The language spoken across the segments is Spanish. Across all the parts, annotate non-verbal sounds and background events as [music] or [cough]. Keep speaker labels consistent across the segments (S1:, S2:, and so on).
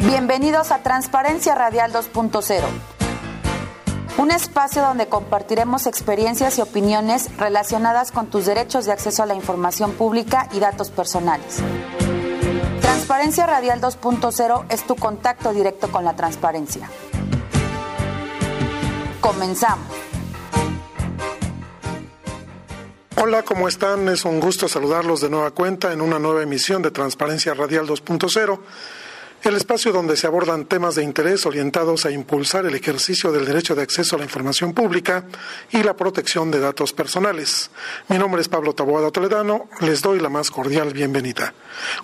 S1: Bienvenidos a Transparencia Radial 2.0, un espacio donde compartiremos experiencias y opiniones relacionadas con tus derechos de acceso a la información pública y datos personales. Transparencia Radial 2.0 es tu contacto directo con la transparencia. Comenzamos.
S2: Hola, ¿cómo están? Es un gusto saludarlos de nueva cuenta en una nueva emisión de Transparencia Radial 2.0 el espacio donde se abordan temas de interés orientados a impulsar el ejercicio del derecho de acceso a la información pública y la protección de datos personales. Mi nombre es Pablo Taboada Toledano, les doy la más cordial bienvenida.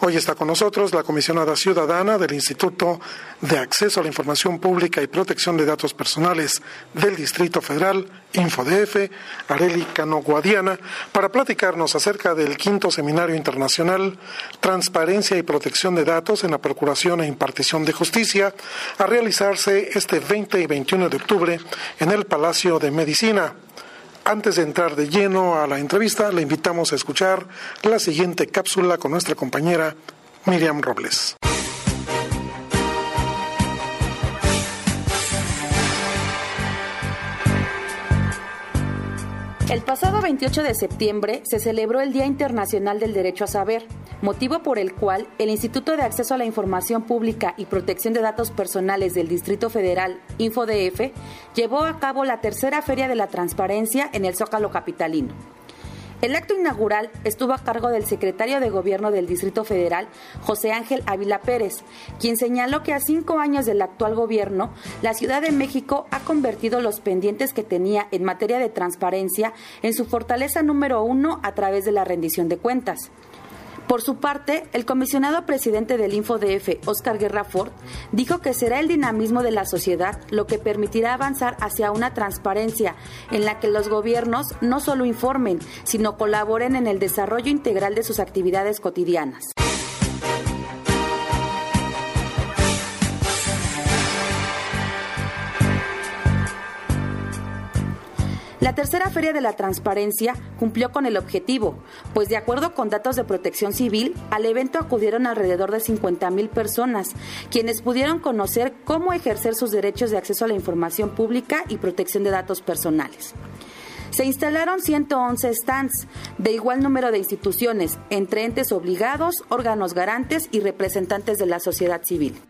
S2: Hoy está con nosotros la comisionada ciudadana del Instituto de Acceso a la Información Pública y Protección de Datos Personales del Distrito Federal, InfoDF, Areli Cano Guadiana, para platicarnos acerca del quinto Seminario Internacional Transparencia y Protección de Datos en la Procuración e Impartición de Justicia, a realizarse este 20 y 21 de octubre en el Palacio de Medicina. Antes de entrar de lleno a la entrevista, le invitamos a escuchar la siguiente cápsula con nuestra compañera Miriam Robles.
S1: El pasado 28 de septiembre se celebró el Día Internacional del Derecho a Saber, motivo por el cual el Instituto de Acceso a la Información Pública y Protección de Datos Personales del Distrito Federal, InfoDF, llevó a cabo la tercera Feria de la Transparencia en el Zócalo Capitalino. El acto inaugural estuvo a cargo del secretario de Gobierno del Distrito Federal, José Ángel Ávila Pérez, quien señaló que a cinco años del actual gobierno, la Ciudad de México ha convertido los pendientes que tenía en materia de transparencia en su fortaleza número uno a través de la rendición de cuentas. Por su parte, el comisionado presidente del InfoDF, Oscar Guerra Ford, dijo que será el dinamismo de la sociedad lo que permitirá avanzar hacia una transparencia en la que los gobiernos no solo informen, sino colaboren en el desarrollo integral de sus actividades cotidianas. La tercera Feria de la Transparencia cumplió con el objetivo, pues de acuerdo con datos de protección civil, al evento acudieron alrededor de 50 mil personas, quienes pudieron conocer cómo ejercer sus derechos de acceso a la información pública y protección de datos personales. Se instalaron 111 stands de igual número de instituciones, entre entes obligados, órganos garantes y representantes de la sociedad civil.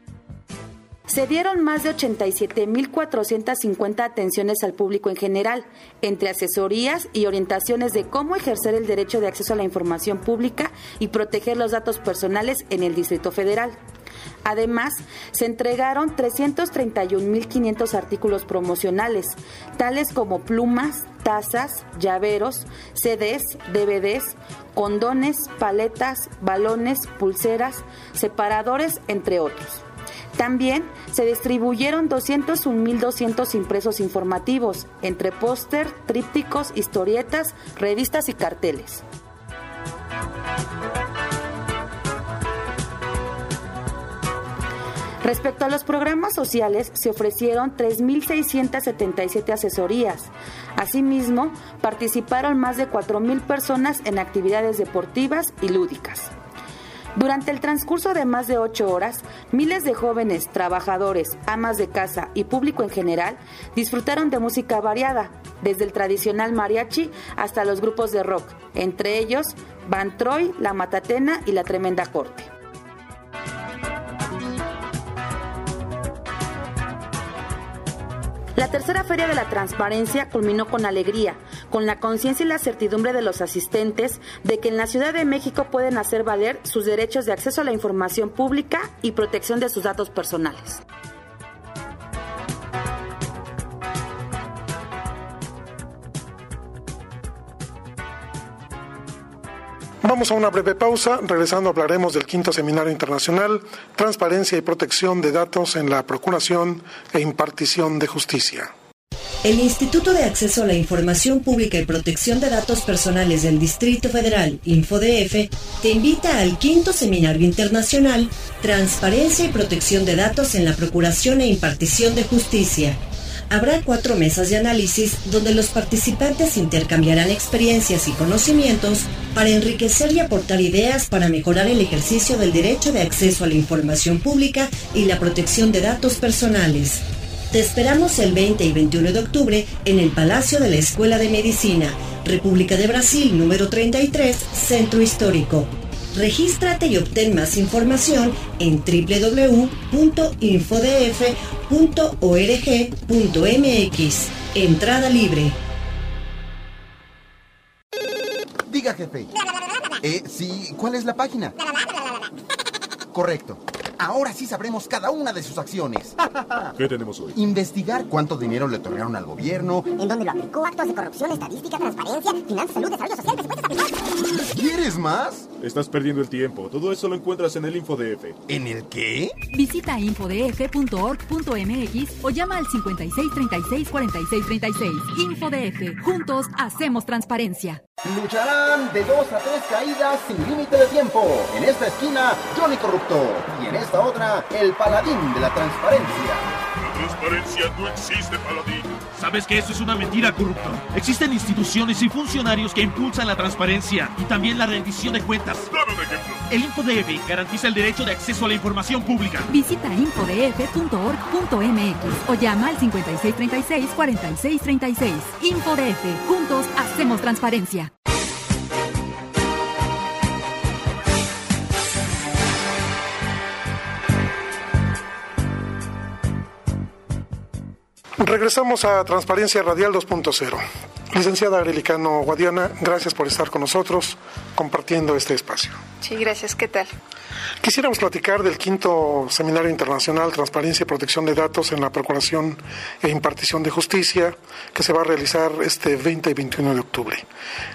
S1: Se dieron más de 87.450 atenciones al público en general, entre asesorías y orientaciones de cómo ejercer el derecho de acceso a la información pública y proteger los datos personales en el Distrito Federal. Además, se entregaron 331.500 artículos promocionales, tales como plumas, tazas, llaveros, CDs, DVDs, condones, paletas, balones, pulseras, separadores, entre otros. También se distribuyeron 201.200 impresos informativos, entre póster, trípticos, historietas, revistas y carteles. Respecto a los programas sociales, se ofrecieron 3.677 asesorías. Asimismo, participaron más de 4.000 personas en actividades deportivas y lúdicas. Durante el transcurso de más de ocho horas, miles de jóvenes, trabajadores, amas de casa y público en general disfrutaron de música variada, desde el tradicional mariachi hasta los grupos de rock, entre ellos Van Troy, La Matatena y La Tremenda Corte. La tercera Feria de la Transparencia culminó con alegría, con la conciencia y la certidumbre de los asistentes de que en la Ciudad de México pueden hacer valer sus derechos de acceso a la información pública y protección de sus datos personales.
S2: Vamos a una breve pausa. Regresando hablaremos del quinto Seminario Internacional, Transparencia y Protección de Datos en la Procuración e Impartición de Justicia.
S3: El Instituto de Acceso a la Información Pública y Protección de Datos Personales del Distrito Federal, InfoDF, te invita al quinto Seminario Internacional, Transparencia y Protección de Datos en la Procuración e Impartición de Justicia habrá cuatro mesas de análisis donde los participantes intercambiarán experiencias y conocimientos para enriquecer y aportar ideas para mejorar el ejercicio del derecho de acceso a la información pública y la protección de datos personales. Te esperamos el 20 y 21 de octubre en el Palacio de la Escuela de Medicina, República de Brasil, número 33, Centro Histórico. Regístrate y obtén más información en www.infodf.org.mx. Entrada libre.
S4: Diga, jefe. Eh, sí, ¿cuál es la página? [laughs] Correcto. Ahora sí sabremos cada una de sus acciones. [laughs]
S5: ¿Qué tenemos hoy?
S4: Investigar cuánto dinero le otorgaron al gobierno.
S6: En dónde lo aplicó, actos de corrupción, estadística, transparencia, finanzas, salud, desarrollo social, presupuestos
S4: ¿Quieres más?
S5: Estás perdiendo el tiempo. Todo eso lo encuentras en el InfoDF.
S4: ¿En el qué?
S7: Visita infodf.org.mx o llama al 56 36 46 36. InfoDF. Juntos hacemos transparencia.
S4: Lucharán de dos a tres caídas sin límite de tiempo. En esta esquina, Johnny Corrupto. Y en esta otra, el paladín de la transparencia.
S8: Transparencia no existe, paladín.
S9: ¿Sabes que eso es una mentira, corrupto? Existen instituciones y funcionarios que impulsan la transparencia y también la rendición de cuentas.
S8: Dame un ejemplo.
S9: El InfoDF garantiza el derecho de acceso a la información pública.
S7: Visita infodf.org.mx o llama al 5636 4636. InfoDF. Juntos hacemos transparencia.
S2: Regresamos a Transparencia Radial 2.0. Licenciada Arelicano Guadiana, gracias por estar con nosotros compartiendo este espacio.
S10: Sí, gracias. ¿Qué tal?
S2: Quisiéramos platicar del quinto Seminario Internacional Transparencia y Protección de Datos en la Procuración e Impartición de Justicia, que se va a realizar este 20 y 21 de octubre.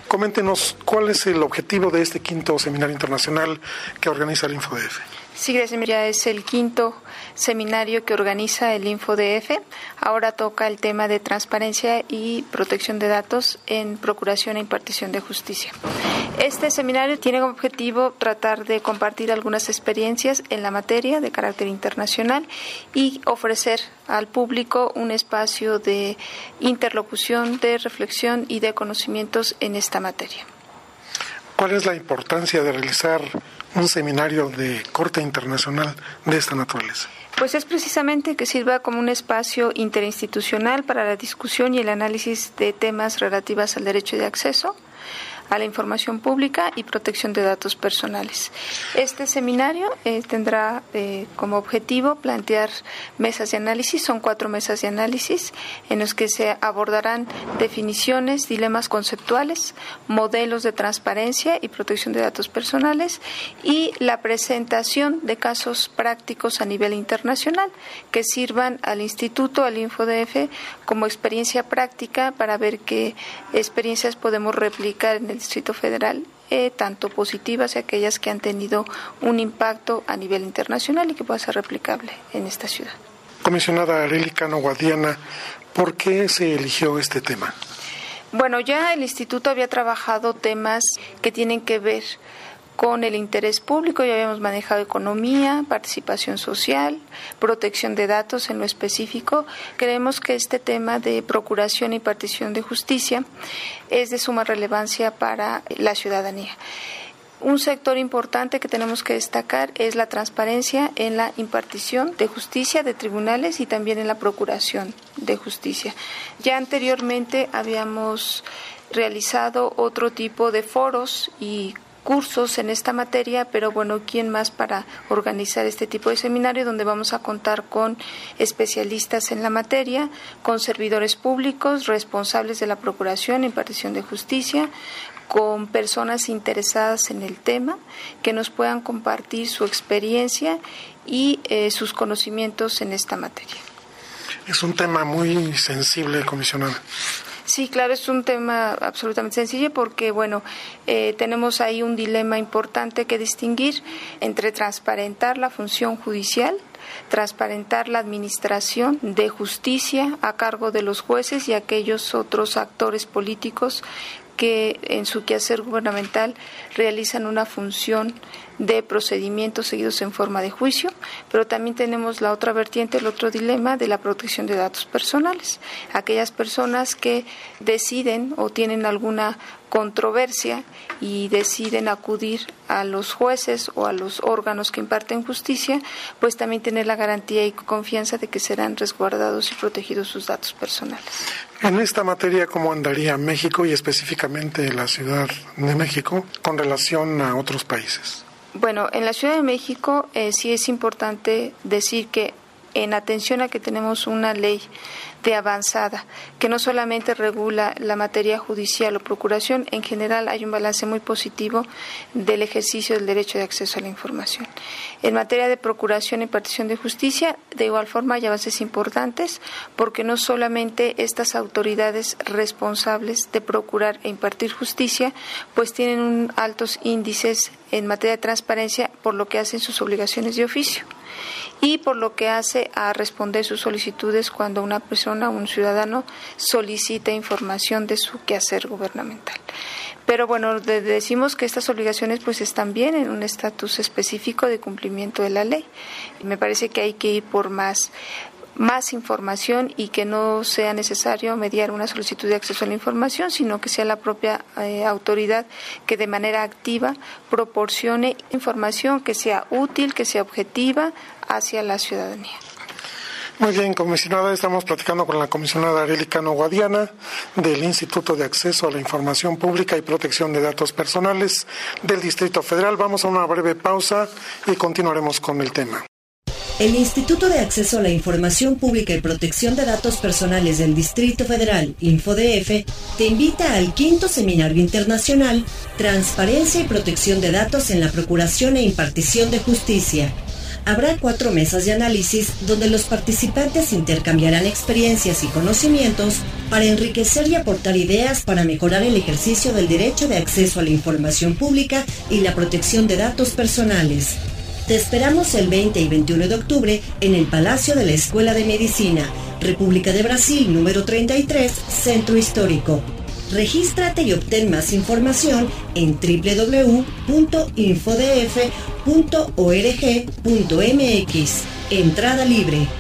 S2: Coméntenos cuál es el objetivo de este quinto Seminario Internacional que organiza el InfoDF.
S10: Sí, gracias. Ya es el quinto seminario que organiza el InfoDF. Ahora toca el tema de transparencia y protección de datos en procuración e impartición de justicia. Este seminario tiene como objetivo tratar de compartir algunas experiencias en la materia de carácter internacional y ofrecer al público un espacio de interlocución, de reflexión y de conocimientos en esta materia.
S2: ¿Cuál es la importancia de realizar un seminario de corte internacional de esta naturaleza?
S10: Pues es precisamente que sirva como un espacio interinstitucional para la discusión y el análisis de temas relativos al derecho de acceso a la información pública y protección de datos personales. Este seminario eh, tendrá eh, como objetivo plantear mesas de análisis, son cuatro mesas de análisis en los que se abordarán definiciones, dilemas conceptuales, modelos de transparencia y protección de datos personales y la presentación de casos prácticos a nivel internacional que sirvan al instituto, al InfoDF, como experiencia práctica para ver qué experiencias podemos replicar en el Distrito Federal, eh, tanto positivas y aquellas que han tenido un impacto a nivel internacional y que pueda ser replicable en esta ciudad.
S2: Comisionada Arelicano Guadiana, ¿por qué se eligió este tema?
S10: Bueno, ya el instituto había trabajado temas que tienen que ver con el interés público, ya habíamos manejado economía, participación social, protección de datos en lo específico. Creemos que este tema de procuración y partición de justicia es de suma relevancia para la ciudadanía. Un sector importante que tenemos que destacar es la transparencia en la impartición de justicia de tribunales y también en la procuración de justicia. Ya anteriormente habíamos realizado otro tipo de foros y cursos en esta materia, pero bueno, ¿quién más para organizar este tipo de seminario donde vamos a contar con especialistas en la materia, con servidores públicos, responsables de la Procuración e impartición de justicia, con personas interesadas en el tema que nos puedan compartir su experiencia y eh, sus conocimientos en esta materia.
S2: Es un tema muy sensible, comisionada.
S10: Sí, claro, es un tema absolutamente sencillo porque, bueno, eh, tenemos ahí un dilema importante que distinguir entre transparentar la función judicial transparentar la administración de justicia a cargo de los jueces y aquellos otros actores políticos que en su quehacer gubernamental realizan una función de procedimientos seguidos en forma de juicio, pero también tenemos la otra vertiente, el otro dilema de la protección de datos personales. Aquellas personas que deciden o tienen alguna controversia y deciden acudir a los jueces o a los órganos que imparten justicia, pues también tener la garantía y confianza de que serán resguardados y protegidos sus datos personales.
S2: En esta materia, ¿cómo andaría México y específicamente la Ciudad de México con relación a otros países?
S10: Bueno, en la Ciudad de México eh, sí es importante decir que en atención a que tenemos una ley de avanzada, que no solamente regula la materia judicial o procuración, en general hay un balance muy positivo del ejercicio del derecho de acceso a la información. En materia de procuración y partición de justicia, de igual forma hay avances importantes, porque no solamente estas autoridades responsables de procurar e impartir justicia, pues tienen altos índices en materia de transparencia por lo que hacen sus obligaciones de oficio y por lo que hace a responder sus solicitudes cuando una persona, un ciudadano, solicita información de su quehacer gubernamental. Pero bueno, decimos que estas obligaciones pues están bien en un estatus específico de cumplimiento de la ley. Y me parece que hay que ir por más más información y que no sea necesario mediar una solicitud de acceso a la información, sino que sea la propia eh, autoridad que de manera activa proporcione información que sea útil, que sea objetiva hacia la ciudadanía.
S2: Muy bien, comisionada, estamos platicando con la comisionada Cano Guadiana del Instituto de Acceso a la Información Pública y Protección de Datos Personales del Distrito Federal. Vamos a una breve pausa y continuaremos con el tema.
S3: El Instituto de Acceso a la Información Pública y Protección de Datos Personales del Distrito Federal, InfoDF, te invita al quinto Seminario Internacional Transparencia y Protección de Datos en la Procuración e Impartición de Justicia. Habrá cuatro mesas de análisis donde los participantes intercambiarán experiencias y conocimientos para enriquecer y aportar ideas para mejorar el ejercicio del derecho de acceso a la información pública y la protección de datos personales. Te esperamos el 20 y 21 de octubre en el Palacio de la Escuela de Medicina, República de Brasil, número 33, Centro Histórico. Regístrate y obtén más información en www.infodf.org.mx. Entrada libre.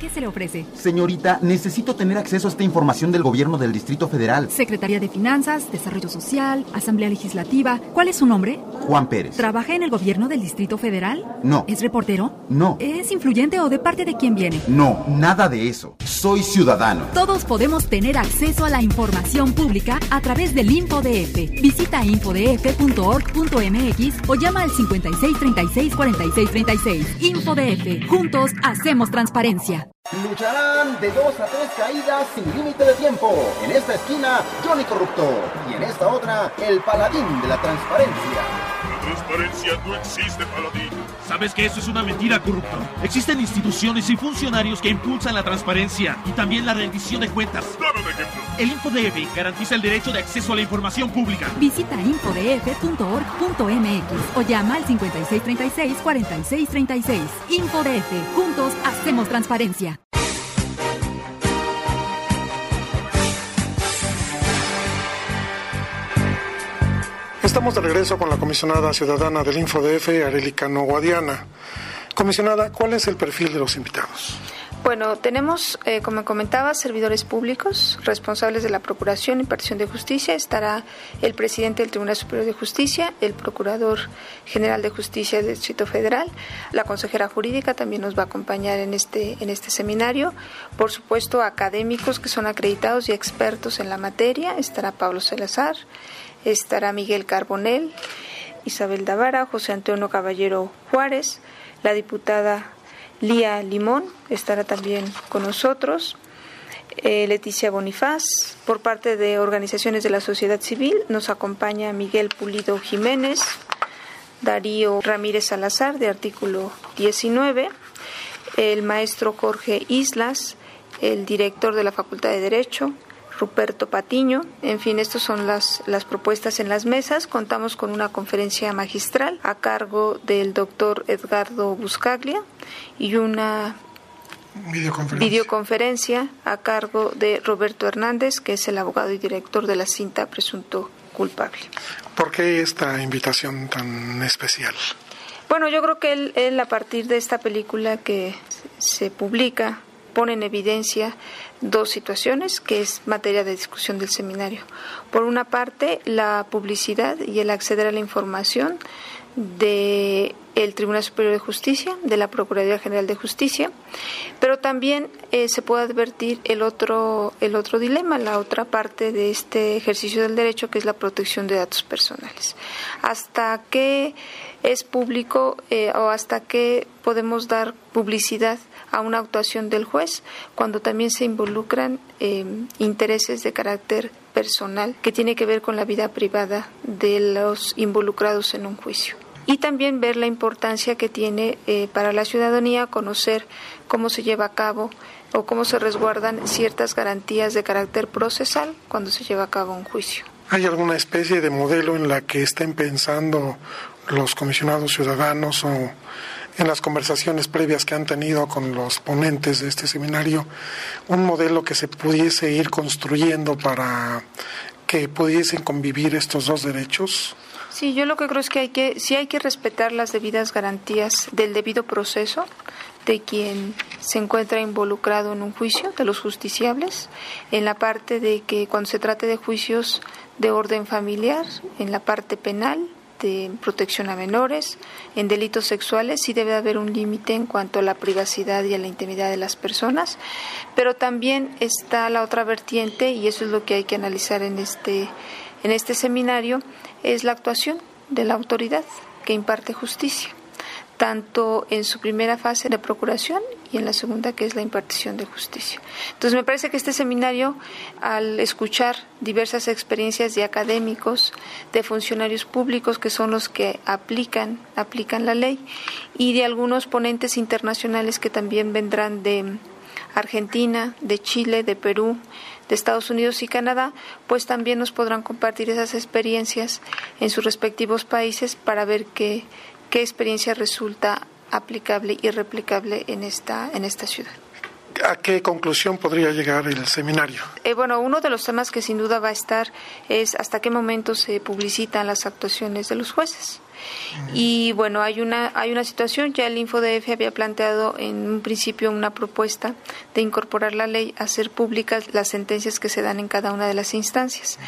S7: ¿Qué se le ofrece?
S11: Señorita, necesito tener acceso a esta información del gobierno del Distrito Federal.
S7: Secretaría de Finanzas, Desarrollo Social, Asamblea Legislativa. ¿Cuál es su nombre?
S11: Juan Pérez.
S7: ¿Trabaja en el gobierno del Distrito Federal?
S11: No.
S7: ¿Es reportero?
S11: No.
S7: ¿Es influyente o de parte de quién viene?
S11: No, nada de eso. Soy ciudadano.
S7: Todos podemos tener acceso a la información pública a través del InfoDF. Visita infodf.org.mx o llama al 5636-4636. InfoDF. Juntos hacemos transparencia.
S4: Lucharán de dos a tres caídas sin límite de tiempo. En esta esquina, Johnny Corrupto. Y en esta otra, el paladín de la transparencia.
S8: Transparencia no existe, paladín.
S9: ¿Sabes que eso es una mentira, corrupto? Existen instituciones y funcionarios que impulsan la transparencia y también la rendición de cuentas.
S8: Dame un ejemplo.
S9: El InfoDF garantiza el derecho de acceso a la información pública.
S7: Visita infodf.org.mx o llama al 5636-4636. InfoDF. Juntos hacemos transparencia.
S2: Estamos de regreso con la comisionada ciudadana del InfoDF, Arelica Guadiana. Comisionada, ¿cuál es el perfil de los invitados?
S10: Bueno, tenemos, eh, como comentaba, servidores públicos responsables de la Procuración y Partición de Justicia. Estará el presidente del Tribunal Superior de Justicia, el Procurador General de Justicia del Distrito Federal, la consejera jurídica también nos va a acompañar en este, en este seminario. Por supuesto, académicos que son acreditados y expertos en la materia. Estará Pablo Salazar, estará Miguel Carbonel, Isabel Davara, José Antonio Caballero Juárez, la diputada Lía Limón estará también con nosotros. Eh, Leticia Bonifaz, por parte de organizaciones de la sociedad civil, nos acompaña Miguel Pulido Jiménez, Darío Ramírez Salazar, de artículo 19, el maestro Jorge Islas, el director de la Facultad de Derecho, Ruperto Patiño. En fin, estas son las, las propuestas en las mesas. Contamos con una conferencia magistral a cargo del doctor Edgardo Buscaglia y una
S2: Videoconferencia.
S10: videoconferencia a cargo de Roberto Hernández, que es el abogado y director de la cinta Presunto Culpable.
S2: ¿Por qué esta invitación tan especial?
S10: Bueno, yo creo que él, él, a partir de esta película que se publica pone en evidencia dos situaciones que es materia de discusión del seminario. Por una parte, la publicidad y el acceder a la información de el Tribunal Superior de Justicia, de la Procuraduría General de Justicia, pero también eh, se puede advertir el otro el otro dilema, la otra parte de este ejercicio del derecho que es la protección de datos personales. Hasta qué es público eh, o hasta qué podemos dar publicidad a una actuación del juez cuando también se involucran eh, intereses de carácter personal que tiene que ver con la vida privada de los involucrados en un juicio y también ver la importancia que tiene eh, para la ciudadanía conocer cómo se lleva a cabo o cómo se resguardan ciertas garantías de carácter procesal cuando se lleva a cabo un juicio.
S2: ¿Hay alguna especie de modelo en la que estén pensando los comisionados ciudadanos o en las conversaciones previas que han tenido con los ponentes de este seminario, un modelo que se pudiese ir construyendo para que pudiesen convivir estos dos derechos?
S10: Sí, yo lo que creo es que hay que, sí hay que respetar las debidas garantías del debido proceso de quien se encuentra involucrado en un juicio, de los justiciables, en la parte de que cuando se trate de juicios de orden familiar, en la parte penal, de protección a menores, en delitos sexuales sí debe haber un límite en cuanto a la privacidad y a la intimidad de las personas, pero también está la otra vertiente y eso es lo que hay que analizar en este en este seminario es la actuación de la autoridad que imparte justicia, tanto en su primera fase de procuración y en la segunda que es la impartición de justicia. Entonces me parece que este seminario, al escuchar diversas experiencias de académicos, de funcionarios públicos que son los que aplican, aplican la ley, y de algunos ponentes internacionales que también vendrán de Argentina, de Chile, de Perú, de Estados Unidos y Canadá, pues también nos podrán compartir esas experiencias en sus respectivos países para ver qué, qué experiencia resulta aplicable y replicable en esta, en esta ciudad.
S2: ¿A qué conclusión podría llegar el seminario?
S10: Eh, bueno, uno de los temas que sin duda va a estar es hasta qué momento se publicitan las actuaciones de los jueces. Y bueno, hay una, hay una situación, ya el InfoDF había planteado en un principio una propuesta de incorporar la ley a hacer públicas las sentencias que se dan en cada una de las instancias.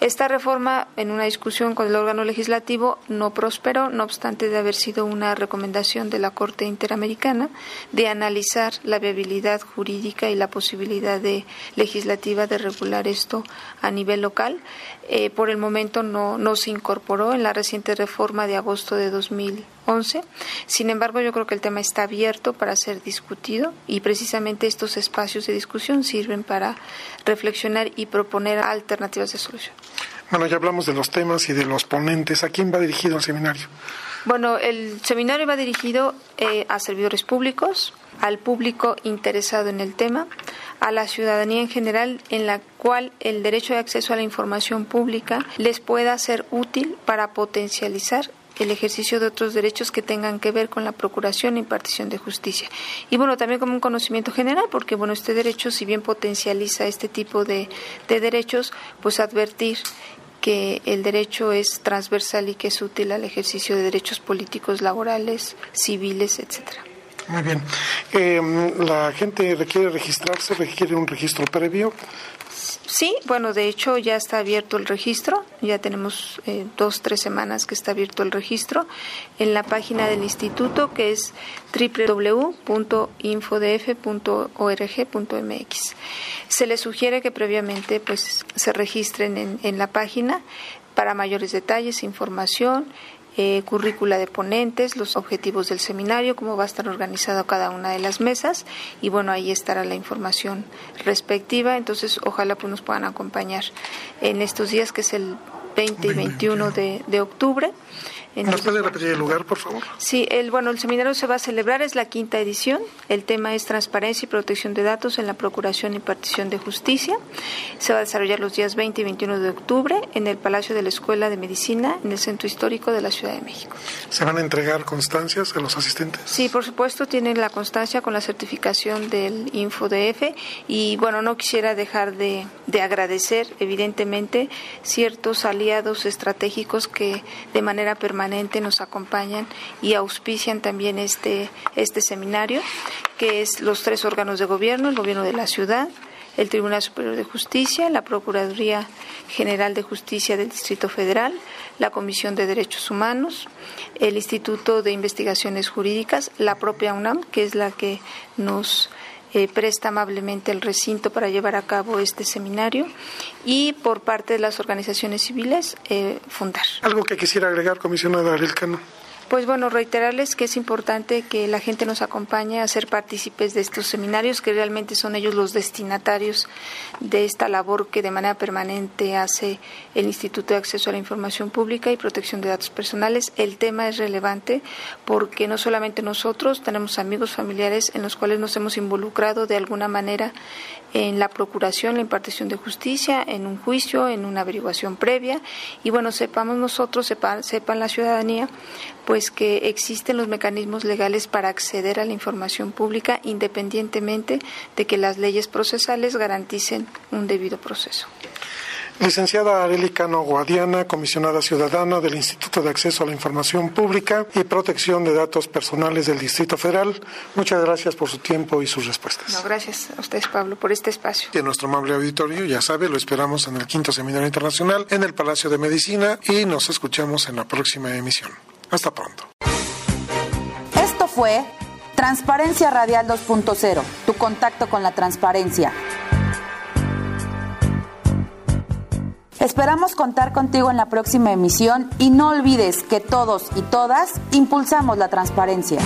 S10: Esta reforma, en una discusión con el órgano legislativo, no prosperó, no obstante de haber sido una recomendación de la Corte Interamericana de analizar la viabilidad jurídica y la posibilidad de, legislativa de regular esto a nivel local. Eh, por el momento no, no se incorporó en la reciente reforma de agosto de 2011. Sin embargo, yo creo que el tema está abierto para ser discutido y precisamente estos espacios de discusión sirven para reflexionar y proponer alternativas de solución.
S2: Bueno, ya hablamos de los temas y de los ponentes. ¿A quién va dirigido el seminario?
S10: Bueno, el seminario va dirigido eh, a servidores públicos, al público interesado en el tema, a la ciudadanía en general, en la cual el derecho de acceso a la información pública les pueda ser útil para potencializar el ejercicio de otros derechos que tengan que ver con la procuración e impartición de justicia. Y bueno, también como un conocimiento general, porque bueno, este derecho, si bien potencializa este tipo de, de derechos, pues advertir que el derecho es transversal y que es útil al ejercicio de derechos políticos, laborales, civiles, etcétera.
S2: Muy bien. Eh, ¿La gente requiere registrarse? ¿Requiere un registro previo?
S10: Sí, bueno, de hecho ya está abierto el registro, ya tenemos eh, dos, tres semanas que está abierto el registro en la página del instituto que es www.infodf.org.mx. Se les sugiere que previamente pues se registren en, en la página para mayores detalles, información, eh, currícula de ponentes, los objetivos del seminario, cómo va a estar organizado cada una de las mesas y bueno, ahí estará la información respectiva. Entonces, ojalá pues nos puedan acompañar en estos días que es el 20 y 21 de, de octubre.
S2: ¿Nos puede repetir el lugar, por favor?
S10: Sí, el, bueno, el seminario se va a celebrar, es la quinta edición. El tema es transparencia y protección de datos en la Procuración y Partición de Justicia. Se va a desarrollar los días 20 y 21 de octubre en el Palacio de la Escuela de Medicina, en el Centro Histórico de la Ciudad de México.
S2: ¿Se van a entregar constancias a los asistentes?
S10: Sí, por supuesto, tienen la constancia con la certificación del InfoDF y, bueno, no quisiera dejar de, de agradecer, evidentemente, ciertos aliados estratégicos que de manera permanente nos acompañan y auspician también este, este seminario, que es los tres órganos de gobierno, el gobierno de la ciudad, el Tribunal Superior de Justicia, la Procuraduría General de Justicia del Distrito Federal, la Comisión de Derechos Humanos, el Instituto de Investigaciones Jurídicas, la propia UNAM, que es la que nos eh, presta amablemente el recinto para llevar a cabo este seminario y por parte de las organizaciones civiles eh, fundar.
S2: ¿Algo que quisiera agregar, comisionada Arilcano?
S10: Pues bueno, reiterarles que es importante que la gente nos acompañe a ser partícipes de estos seminarios, que realmente son ellos los destinatarios de esta labor que de manera permanente hace el Instituto de Acceso a la Información Pública y Protección de Datos Personales. El tema es relevante porque no solamente nosotros tenemos amigos familiares en los cuales nos hemos involucrado de alguna manera en la procuración, la impartición de justicia, en un juicio, en una averiguación previa. Y bueno, sepamos nosotros, sepan, sepan la ciudadanía, pues que existen los mecanismos legales para acceder a la información pública independientemente de que las leyes procesales garanticen un debido proceso.
S2: Licenciada Areli Cano Guadiana, comisionada ciudadana del Instituto de Acceso a la Información Pública y Protección de Datos Personales del Distrito Federal, muchas gracias por su tiempo y sus respuestas.
S10: No, gracias a ustedes, Pablo, por este espacio.
S2: Y a nuestro amable auditorio, ya sabe, lo esperamos en el quinto Seminario Internacional en el Palacio de Medicina y nos escuchamos en la próxima emisión. Hasta pronto.
S1: Esto fue Transparencia Radial 2.0, tu contacto con la transparencia. Esperamos contar contigo en la próxima emisión y no olvides que todos y todas impulsamos la transparencia.